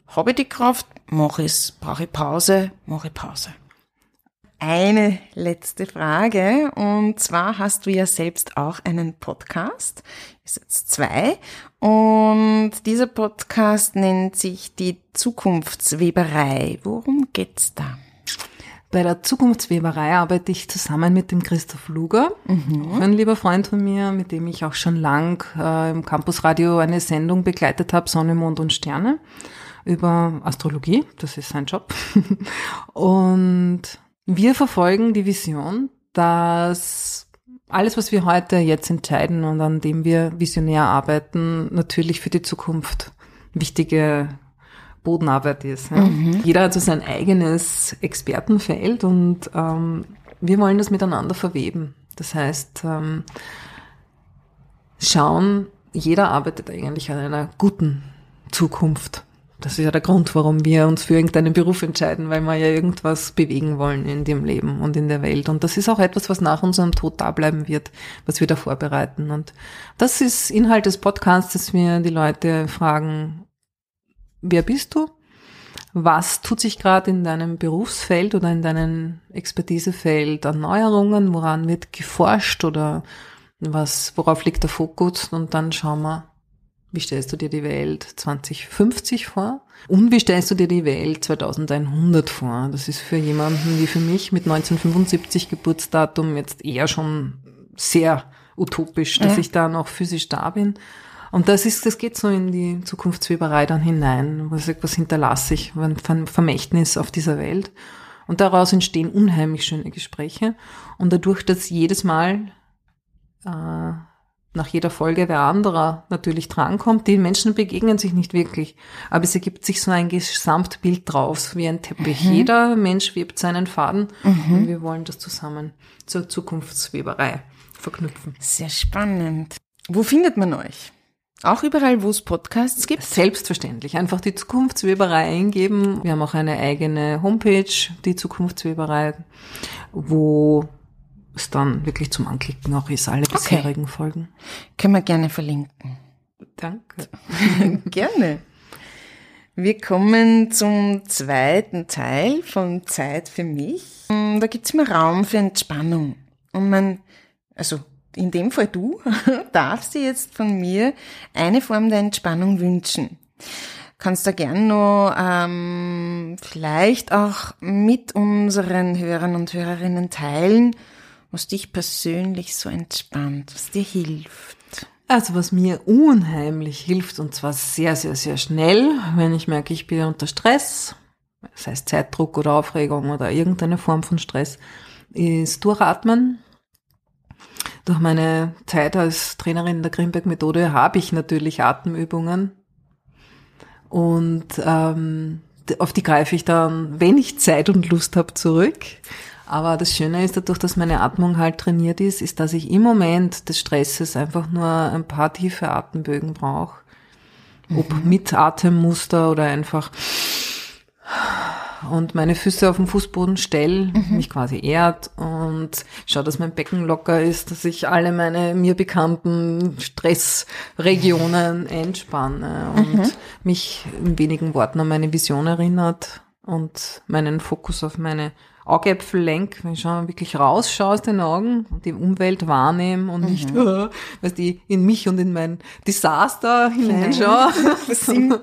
habe ich die Kraft, mache ich's, brauche ich Pause, mache ich Pause. Eine letzte Frage, und zwar hast du ja selbst auch einen Podcast, ist jetzt zwei, und dieser Podcast nennt sich die Zukunftsweberei. Worum geht's da? Bei der Zukunftsweberei arbeite ich zusammen mit dem Christoph Luger, mhm. ein lieber Freund von mir, mit dem ich auch schon lang äh, im Campusradio eine Sendung begleitet habe, Sonne, Mond und Sterne, über Astrologie, das ist sein Job. und wir verfolgen die Vision, dass alles, was wir heute jetzt entscheiden und an dem wir visionär arbeiten, natürlich für die Zukunft wichtige Bodenarbeit ist. Ja. Mhm. Jeder hat so sein eigenes Expertenfeld und ähm, wir wollen das miteinander verweben. Das heißt, ähm, schauen, jeder arbeitet eigentlich an einer guten Zukunft. Das ist ja der Grund, warum wir uns für irgendeinen Beruf entscheiden, weil wir ja irgendwas bewegen wollen in dem Leben und in der Welt. Und das ist auch etwas, was nach unserem Tod da bleiben wird, was wir da vorbereiten. Und das ist Inhalt des Podcasts, dass wir die Leute fragen, wer bist du? Was tut sich gerade in deinem Berufsfeld oder in deinem Expertisefeld an Neuerungen? Woran wird geforscht oder was, worauf liegt der Fokus? Und dann schauen wir, wie stellst du dir die Welt 2050 vor? Und wie stellst du dir die Welt 2100 vor? Das ist für jemanden wie für mich mit 1975 Geburtsdatum jetzt eher schon sehr utopisch, dass ja. ich da noch physisch da bin. Und das ist, das geht so in die Zukunftsweberei dann hinein. Was, was hinterlasse ich, ein Vermächtnis auf dieser Welt. Und daraus entstehen unheimlich schöne Gespräche. Und dadurch, dass jedes Mal äh, nach jeder Folge wer anderer natürlich drankommt. Die Menschen begegnen sich nicht wirklich, aber es ergibt sich so ein Gesamtbild draus, wie ein Teppich. Mhm. Jeder Mensch webt seinen Faden mhm. und wir wollen das zusammen zur Zukunftsweberei verknüpfen. Sehr spannend. Wo findet man euch? Auch überall, wo es Podcasts gibt? Selbstverständlich. Einfach die Zukunftsweberei eingeben. Wir haben auch eine eigene Homepage, die Zukunftsweberei, wo es dann wirklich zum Anklicken auch ist, alle bisherigen okay. Folgen. Können wir gerne verlinken. Danke. gerne. Wir kommen zum zweiten Teil von Zeit für mich. Da gibt es immer Raum für Entspannung. Und man, also in dem Fall du, darfst dir jetzt von mir eine Form der Entspannung wünschen. Kannst da gern noch ähm, vielleicht auch mit unseren Hörern und Hörerinnen teilen, was dich persönlich so entspannt, was dir hilft? Also was mir unheimlich hilft und zwar sehr, sehr, sehr schnell, wenn ich merke, ich bin unter Stress, sei es Zeitdruck oder Aufregung oder irgendeine Form von Stress, ist Durchatmen. Durch meine Zeit als Trainerin der Grimberg-Methode habe ich natürlich Atemübungen und ähm, auf die greife ich dann, wenn ich Zeit und Lust habe, zurück. Aber das Schöne ist, dadurch, dass meine Atmung halt trainiert ist, ist, dass ich im Moment des Stresses einfach nur ein paar tiefe Atembögen brauche. Ob mhm. mit Atemmuster oder einfach und meine Füße auf den Fußboden stelle, mhm. mich quasi erd und schaue, dass mein Becken locker ist, dass ich alle meine mir bekannten Stressregionen entspanne und mhm. mich in wenigen Worten an meine Vision erinnert und meinen Fokus auf meine Augäpfel lenk, wenn ich schon wirklich rausschaue aus den Augen und die Umwelt wahrnehme und nicht, mhm. äh, weißt du, in mich und in mein Desaster hineinschaue.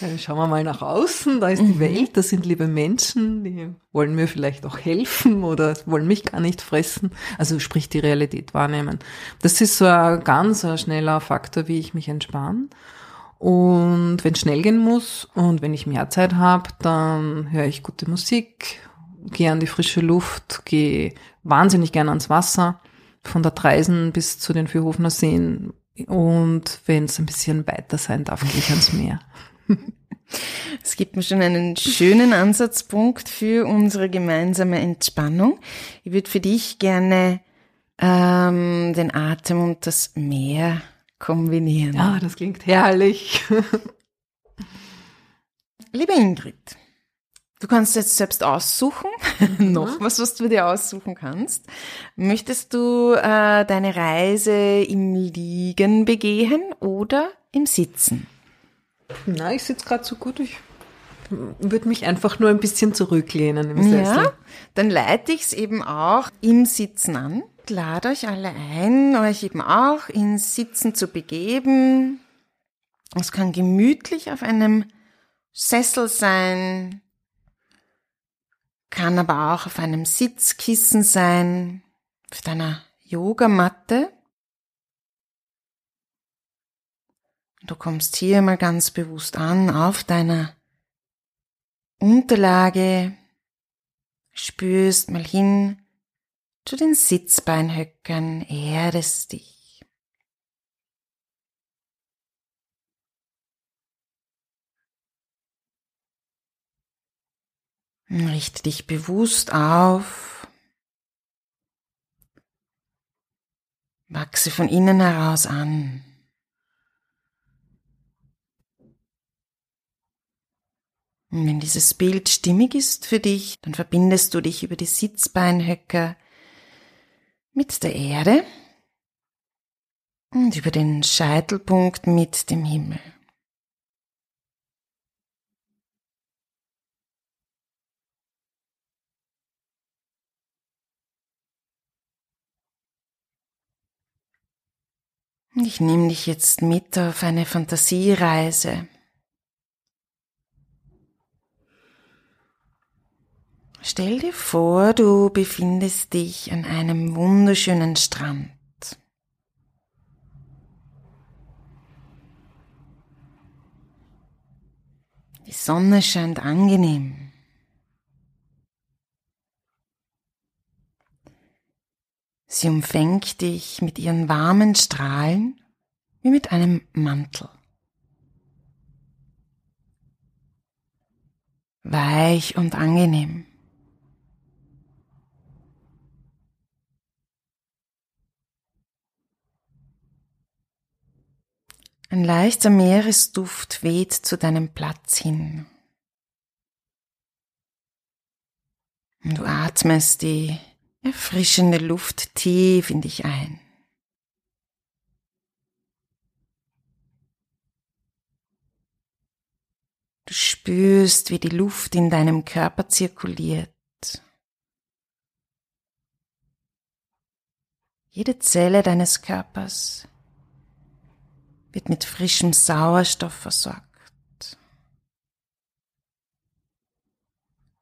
Dann schauen wir mal nach außen, da ist mhm. die Welt, da sind liebe Menschen, die wollen mir vielleicht auch helfen oder wollen mich gar nicht fressen. Also sprich die Realität wahrnehmen. Das ist so ein ganz ein schneller Faktor, wie ich mich entspanne. Und wenn es schnell gehen muss und wenn ich mehr Zeit habe, dann höre ich gute Musik gehe an die frische Luft, gehe wahnsinnig gerne ans Wasser, von der Treisen bis zu den Fürhofener Seen. Und wenn es ein bisschen weiter sein darf, gehe ich ans Meer. Es gibt mir schon einen schönen Ansatzpunkt für unsere gemeinsame Entspannung. Ich würde für dich gerne ähm, den Atem und das Meer kombinieren. Ja, das klingt herrlich. Liebe Ingrid, Du kannst jetzt selbst aussuchen, mhm. noch was, was du dir aussuchen kannst. Möchtest du äh, deine Reise im Liegen begehen oder im Sitzen? Na, ich sitze gerade so gut. Ich würde mich einfach nur ein bisschen zurücklehnen im Sessel. Ja, dann leite ich es eben auch im Sitzen an. Ich lade euch alle ein, euch eben auch ins Sitzen zu begeben. Es kann gemütlich auf einem Sessel sein, kann aber auch auf einem Sitzkissen sein, auf deiner Yogamatte. Du kommst hier mal ganz bewusst an auf deiner Unterlage, spürst mal hin, zu den Sitzbeinhöckern erdest dich. Richte dich bewusst auf. Wachse von innen heraus an. Und wenn dieses Bild stimmig ist für dich, dann verbindest du dich über die Sitzbeinhöcker mit der Erde und über den Scheitelpunkt mit dem Himmel. Und ich nehme dich jetzt mit auf eine Fantasiereise Stell dir vor, du befindest dich an einem wunderschönen Strand. Die Sonne scheint angenehm. Sie umfängt dich mit ihren warmen Strahlen wie mit einem Mantel. Weich und angenehm. Ein leichter Meeresduft weht zu deinem Platz hin. Und du atmest die erfrischende Luft tief in dich ein. Du spürst, wie die Luft in deinem Körper zirkuliert. Jede Zelle deines Körpers wird mit frischem Sauerstoff versorgt.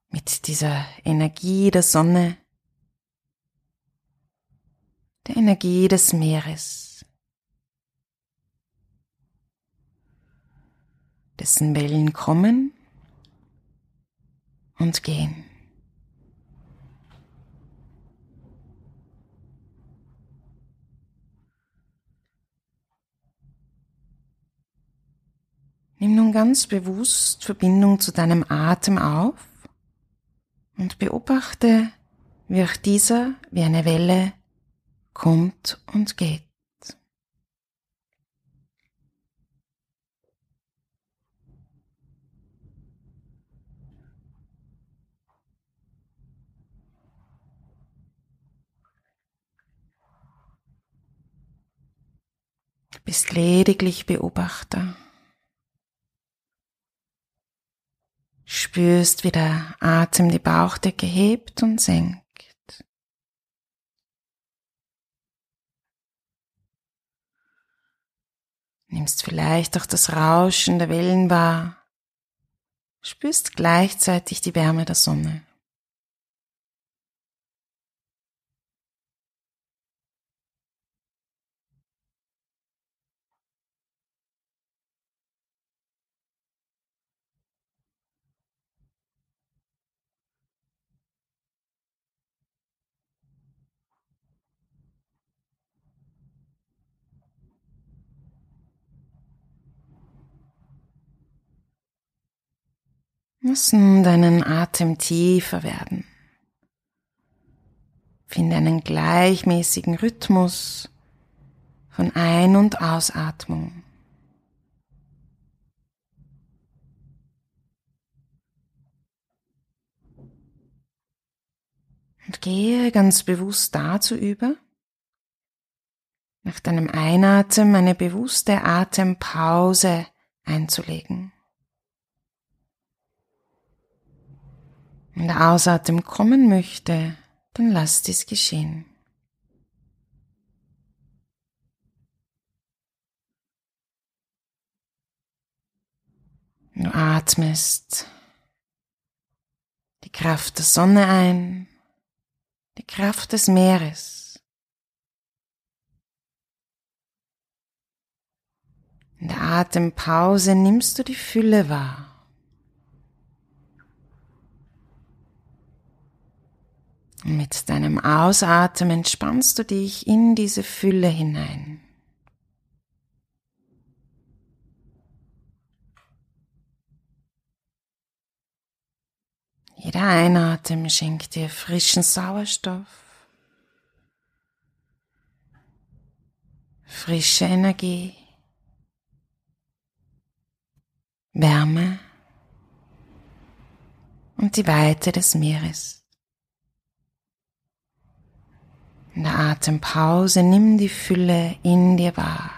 Mit dieser Energie der Sonne, der Energie des Meeres, dessen Wellen kommen und gehen. Nimm nun ganz bewusst Verbindung zu deinem Atem auf und beobachte, wie auch dieser wie eine Welle kommt und geht. Du bist lediglich Beobachter. Spürst, wie der Atem die Bauchdecke hebt und senkt. Nimmst vielleicht auch das Rauschen der Wellen wahr. Spürst gleichzeitig die Wärme der Sonne. Lass nun deinen Atem tiefer werden. Finde einen gleichmäßigen Rhythmus von Ein- und Ausatmung. Und gehe ganz bewusst dazu über, nach deinem Einatmen eine bewusste Atempause einzulegen. Wenn der Ausatmen kommen möchte, dann lass dies geschehen. Du atmest die Kraft der Sonne ein, die Kraft des Meeres. In der Atempause nimmst du die Fülle wahr. Mit deinem Ausatmen entspannst du dich in diese Fülle hinein. Jeder Einatmen schenkt dir frischen Sauerstoff, frische Energie, Wärme und die Weite des Meeres. In der Atempause nimm die Fülle in dir wahr.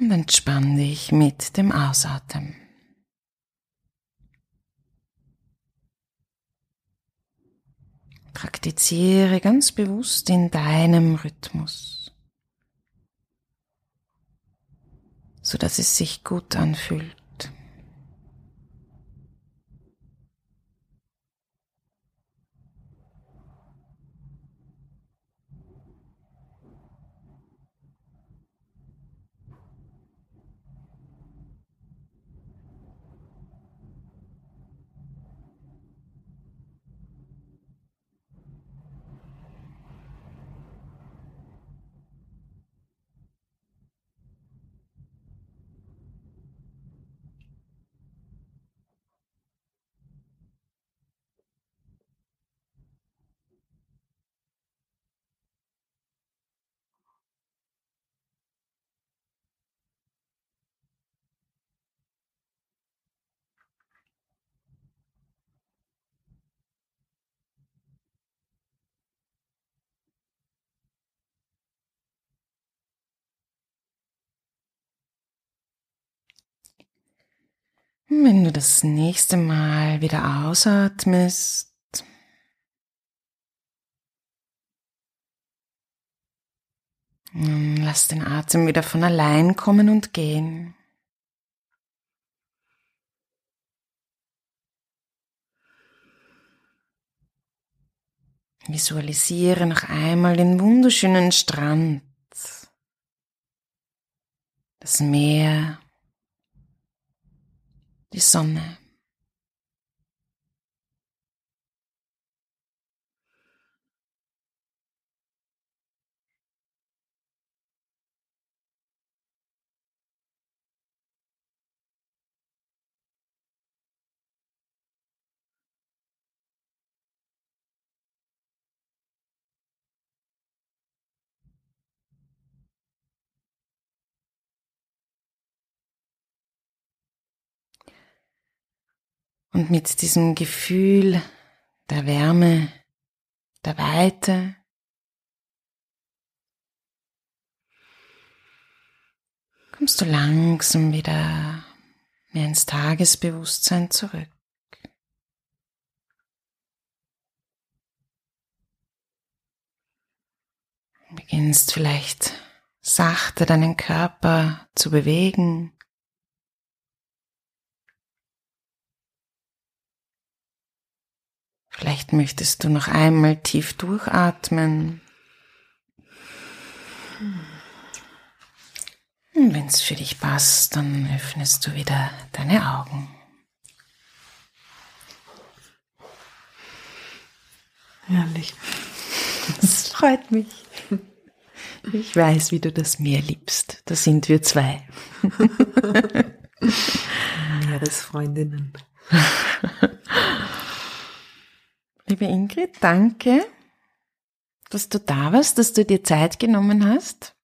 Und entspann dich mit dem Ausatmen. Praktiziere ganz bewusst in deinem Rhythmus, so dass es sich gut anfühlt. Wenn du das nächste Mal wieder ausatmest, lass den Atem wieder von allein kommen und gehen. Visualisiere noch einmal den wunderschönen Strand, das Meer, die Sonne. Eh, Und mit diesem Gefühl der Wärme, der Weite, kommst du langsam wieder mehr ins Tagesbewusstsein zurück. Beginnst vielleicht sachte deinen Körper zu bewegen. Vielleicht möchtest du noch einmal tief durchatmen. Und wenn es für dich passt, dann öffnest du wieder deine Augen. Herrlich. Das freut mich. Ich weiß, wie du das Meer liebst. Da sind wir zwei. Meeresfreundinnen. Liebe Ingrid, danke, dass du da warst, dass du dir Zeit genommen hast.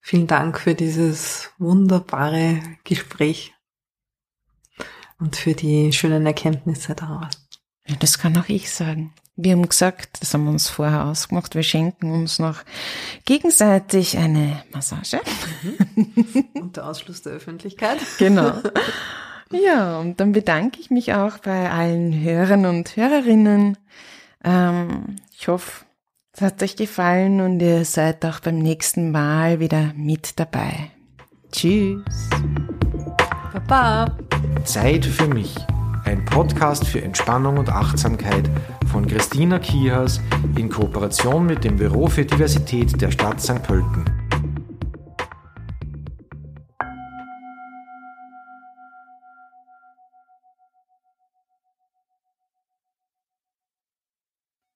Vielen Dank für dieses wunderbare Gespräch und für die schönen Erkenntnisse daraus. Ja, das kann auch ich sagen. Wir haben gesagt, das haben wir uns vorher ausgemacht, wir schenken uns noch gegenseitig eine Massage. Unter Ausschluss der Öffentlichkeit. Genau. Ja, und dann bedanke ich mich auch bei allen Hörern und Hörerinnen. Ähm, ich hoffe, es hat euch gefallen und ihr seid auch beim nächsten Mal wieder mit dabei. Tschüss. Baba. Zeit für mich. Ein Podcast für Entspannung und Achtsamkeit von Christina Kiehas in Kooperation mit dem Büro für Diversität der Stadt St. Pölten.